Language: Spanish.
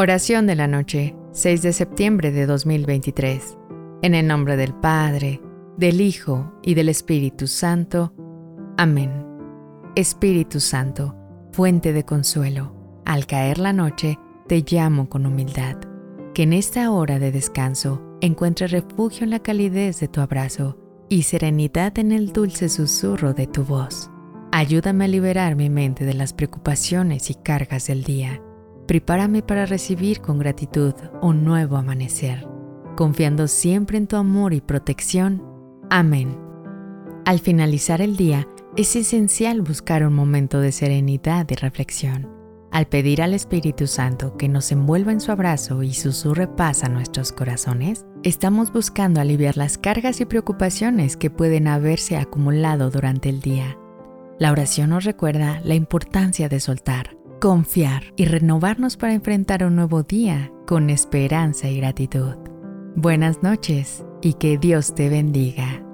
Oración de la noche, 6 de septiembre de 2023. En el nombre del Padre, del Hijo y del Espíritu Santo. Amén. Espíritu Santo, fuente de consuelo, al caer la noche, te llamo con humildad. Que en esta hora de descanso encuentre refugio en la calidez de tu abrazo y serenidad en el dulce susurro de tu voz. Ayúdame a liberar mi mente de las preocupaciones y cargas del día Prepárame para recibir con gratitud un nuevo amanecer, confiando siempre en tu amor y protección. Amén. Al finalizar el día, es esencial buscar un momento de serenidad y reflexión. Al pedir al Espíritu Santo que nos envuelva en su abrazo y susurre paz a nuestros corazones, estamos buscando aliviar las cargas y preocupaciones que pueden haberse acumulado durante el día. La oración nos recuerda la importancia de soltar, confiar y renovarnos para enfrentar un nuevo día con esperanza y gratitud. Buenas noches y que Dios te bendiga.